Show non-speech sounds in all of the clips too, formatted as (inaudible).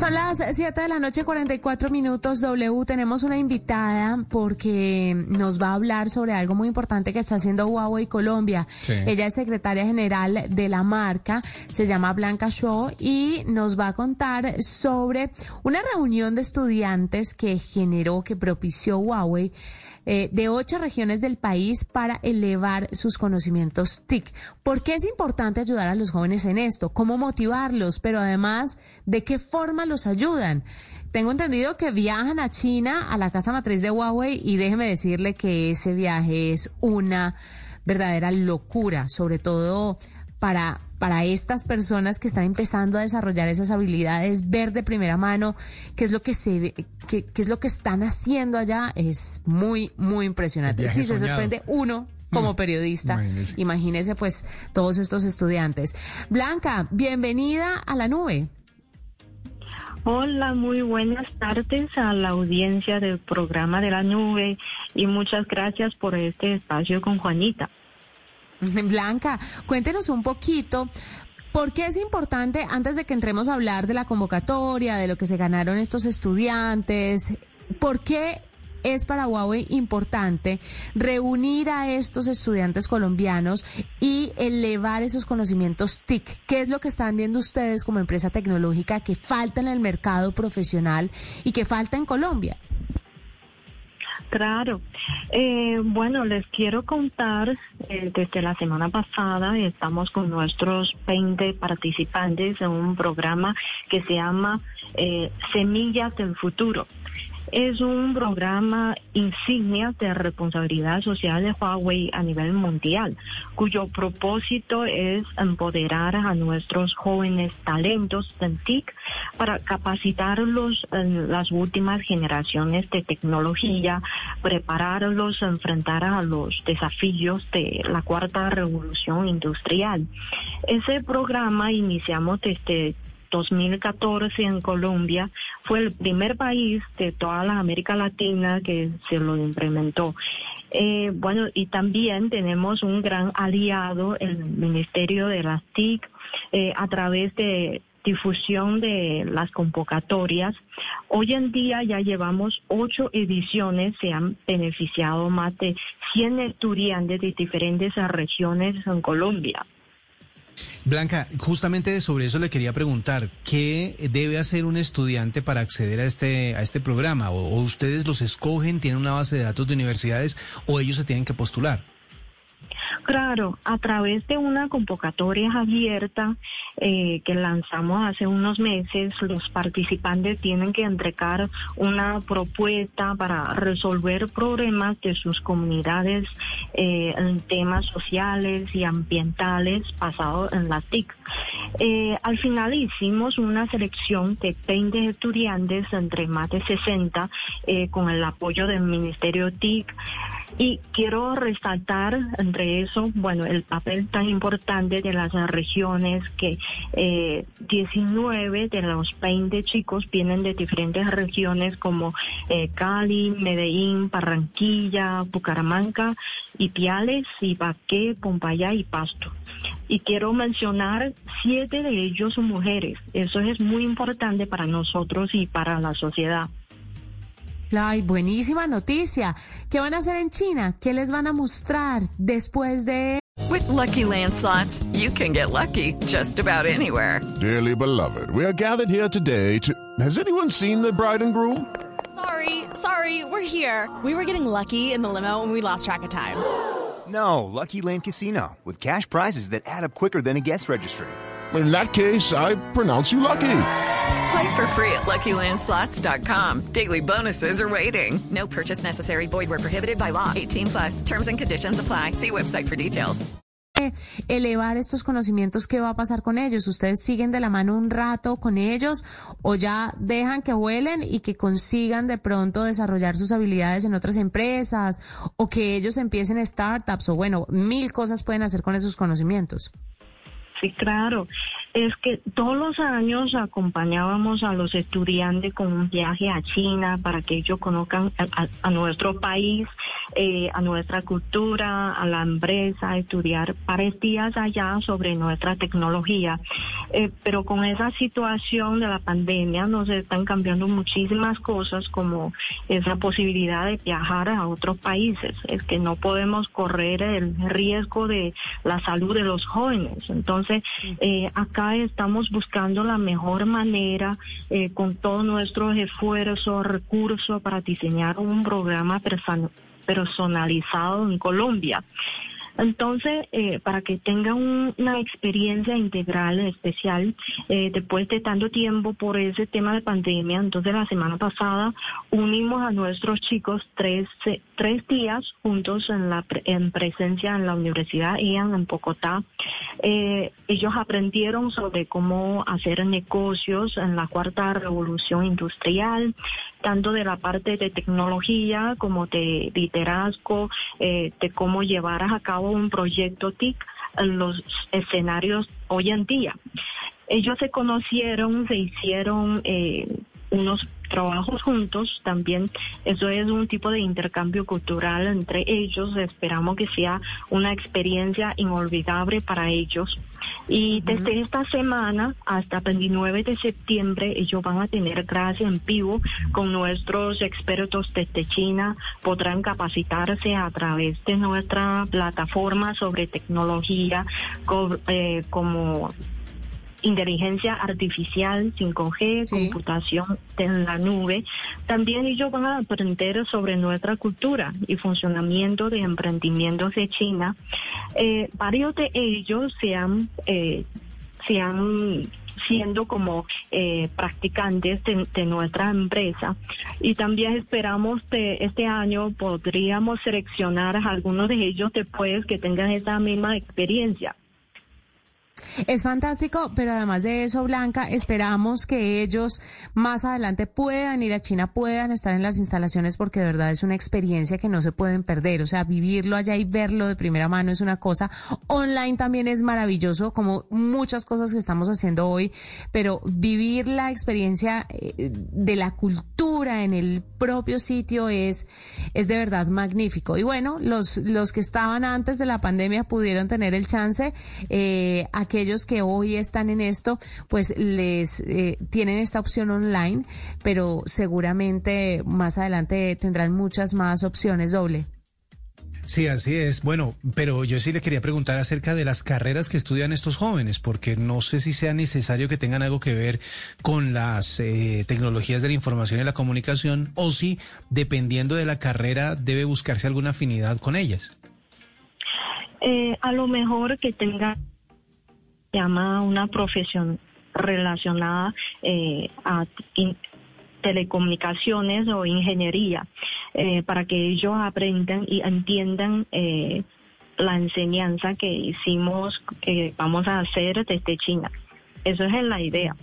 Son las 7 de la noche, 44 minutos. W, tenemos una invitada porque nos va a hablar sobre algo muy importante que está haciendo Huawei Colombia. Ella es secretaria general de la marca, se llama Blanca Shaw y nos va a contar sobre una reunión de estudiantes que generó, que propició Huawei eh, de ocho regiones del país para elevar sus conocimientos TIC. ¿Por qué es importante ayudar a los jóvenes en esto? ¿Cómo motivarlos? Pero además, ¿de qué forma los ayudan? Tengo entendido que viajan a China, a la casa matriz de Huawei, y déjeme decirle que ese viaje es una verdadera locura, sobre todo para, para estas personas que están empezando a desarrollar esas habilidades, ver de primera mano qué es lo que se qué, qué es lo que están haciendo allá, es muy, muy impresionante. Sí, se sorprende uno como mm. periodista. Imagínese. pues todos estos estudiantes. Blanca, bienvenida a la nube. Hola, muy buenas tardes a la audiencia del programa de la nube y muchas gracias por este espacio con Juanita. (laughs) Blanca, cuéntenos un poquito. ¿Por qué es importante, antes de que entremos a hablar de la convocatoria, de lo que se ganaron estos estudiantes, por qué es para Huawei importante reunir a estos estudiantes colombianos y elevar esos conocimientos TIC. ¿Qué es lo que están viendo ustedes como empresa tecnológica que falta en el mercado profesional y que falta en Colombia? Claro. Eh, bueno, les quiero contar, eh, desde la semana pasada estamos con nuestros 20 participantes en un programa que se llama eh, Semillas del Futuro. Es un programa insignia de responsabilidad social de Huawei a nivel mundial, cuyo propósito es empoderar a nuestros jóvenes talentos en TIC para capacitarlos en las últimas generaciones de tecnología, prepararlos a enfrentar a los desafíos de la cuarta revolución industrial. Ese programa iniciamos desde 2014 en Colombia fue el primer país de toda la América Latina que se lo implementó. Eh, bueno, y también tenemos un gran aliado, el Ministerio de las TIC, eh, a través de difusión de las convocatorias. Hoy en día ya llevamos ocho ediciones, se han beneficiado más de 100 estudiantes de diferentes regiones en Colombia. Blanca, justamente sobre eso le quería preguntar, ¿qué debe hacer un estudiante para acceder a este, a este programa? ¿O, o ustedes los escogen, tienen una base de datos de universidades o ellos se tienen que postular? Claro, a través de una convocatoria abierta eh, que lanzamos hace unos meses, los participantes tienen que entregar una propuesta para resolver problemas de sus comunidades eh, en temas sociales y ambientales basados en la TIC. Eh, al final hicimos una selección de 20 estudiantes entre más de 60 con el apoyo del Ministerio TIC y quiero resaltar entre eso, bueno, el papel tan importante de las regiones que eh, 19 de los 20 chicos vienen de diferentes regiones como eh, Cali, Medellín, Barranquilla, Bucaramanga, Ipiales, Ibaqué, Pompaya y Pasto. Y quiero mencionar siete de ellos son mujeres. Eso es muy importante para nosotros y para la sociedad. Ay, buenísima noticia. ¿Qué van a hacer en China? ¿Qué les van a mostrar después de With lucky landslots, you can get lucky just about anywhere. Dearly beloved, we are gathered here today to Has anyone seen the bride and groom? Sorry, sorry, we're here. We were getting lucky in the limo and we lost track of time. (gasps) No, Lucky Land Casino with cash prizes that add up quicker than a guest registry. In that case, I pronounce you lucky. Play for free at LuckyLandSlots.com. Daily bonuses are waiting. No purchase necessary. Void where prohibited by law. 18 plus. Terms and conditions apply. See website for details. Elevar estos conocimientos, ¿qué va a pasar con ellos? ¿Ustedes siguen de la mano un rato con ellos o ya dejan que vuelen y que consigan de pronto desarrollar sus habilidades en otras empresas o que ellos empiecen startups o bueno, mil cosas pueden hacer con esos conocimientos? Sí, claro. Es que todos los años acompañábamos a los estudiantes con un viaje a China para que ellos conozcan a, nuestro país, eh, a nuestra cultura, a la empresa, a estudiar varios días allá sobre nuestra tecnología. Eh, pero con esa situación de la pandemia nos están cambiando muchísimas cosas como esa posibilidad de viajar a otros países. Es que no podemos correr el riesgo de la salud de los jóvenes. Entonces, eh, acá estamos buscando la mejor manera eh, con todos nuestros esfuerzos, recursos para diseñar un programa personalizado en Colombia. Entonces, eh, para que tengan una experiencia integral especial, eh, después de tanto tiempo por ese tema de pandemia, entonces la semana pasada unimos a nuestros chicos tres, tres días juntos en, la, en presencia en la Universidad IAN en Bogotá. Eh, ellos aprendieron sobre cómo hacer negocios en la cuarta revolución industrial, tanto de la parte de tecnología como de liderazgo, de cómo llevar a cabo un proyecto TIC en los escenarios hoy en día. Ellos se conocieron, se hicieron eh, unos trabajos juntos también. Eso es un tipo de intercambio cultural entre ellos. Esperamos que sea una experiencia inolvidable para ellos. Y desde esta semana hasta el 29 de septiembre ellos van a tener clases en vivo con nuestros expertos desde China. Podrán capacitarse a través de nuestra plataforma sobre tecnología eh, como inteligencia artificial, 5G, computación en la nube. También ellos van a aprender sobre nuestra cultura y funcionamiento de emprendimientos de China. Eh, varios de ellos se han, eh, se han siendo como eh, practicantes de, nuestra empresa y también esperamos que este año podríamos seleccionar a algunos de ellos después que tengan esa misma experiencia. Es fantástico, pero además de eso, Blanca, esperamos que ellos más adelante puedan ir a China, puedan estar en las instalaciones, porque de verdad es una experiencia que no se pueden perder. O sea, vivirlo allá y verlo de primera mano es una cosa. Online también es maravilloso, como muchas cosas que estamos haciendo hoy, pero vivir la experiencia eh, de la cultura en el propio sitio es, es de verdad magnífico. Y bueno, los, los que estaban antes de la pandemia pudieron tener el chance eh, aquellos que hoy están en esto, pues les eh, tienen esta opción online, pero seguramente más adelante tendrán muchas más opciones doble. Sí, así es. Bueno, pero yo sí le quería preguntar acerca de las carreras que estudian estos jóvenes, porque no sé si sea necesario que tengan algo que ver con las eh, tecnologías de la información y la comunicación, o si, dependiendo de la carrera, debe buscarse alguna afinidad con ellas. Eh, a lo mejor que tenga llama una profesión relacionada eh, a telecomunicaciones o ingeniería, eh, para que ellos aprendan y entiendan eh, la enseñanza que hicimos, que vamos a hacer desde China. Eso es la idea.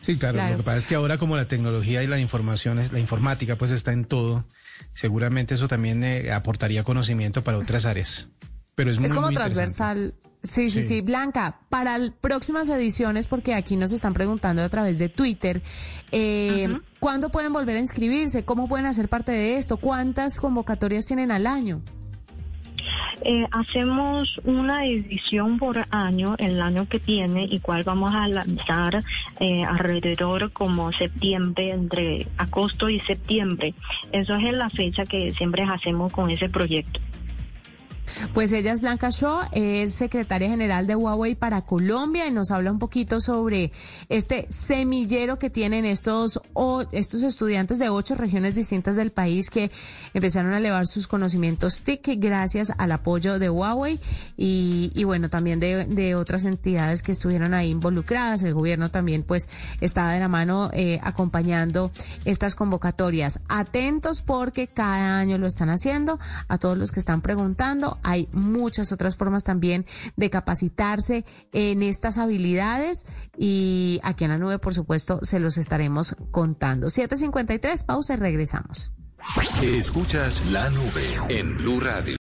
Sí, claro, Lo que pasa es que ahora como la tecnología y la información, la informática, pues está en todo, seguramente eso también aportaría conocimiento para otras áreas. Pero es, es como transversal Sí, sí, sí, Blanca, para próximas ediciones, porque aquí nos están preguntando a través de Twitter, eh, ¿cuándo pueden volver a inscribirse? ¿Cómo pueden hacer parte de esto? ¿Cuántas convocatorias tienen al año? Eh, hacemos una edición por año el año que viene, igual vamos a lanzar eh, alrededor como septiembre, entre agosto y septiembre. Eso es la fecha que siempre hacemos con ese proyecto. Pues ella es Blanca Shaw, es secretaria general de Huawei para Colombia y nos habla un poquito sobre este semillero que tienen estos, estos estudiantes de ocho regiones distintas del país que empezaron a elevar sus conocimientos TIC gracias al apoyo de Huawei y, bueno, también de, otras entidades que estuvieron ahí involucradas. El gobierno también pues estaba de la mano eh, acompañando estas convocatorias. Atentos porque cada año lo están haciendo. A todos los que están preguntando, hay muchas otras formas también de capacitarse en estas habilidades y aquí en la nube, por supuesto, se los estaremos contando. 753, pausa y regresamos. Escuchas la nube en Blue Radio.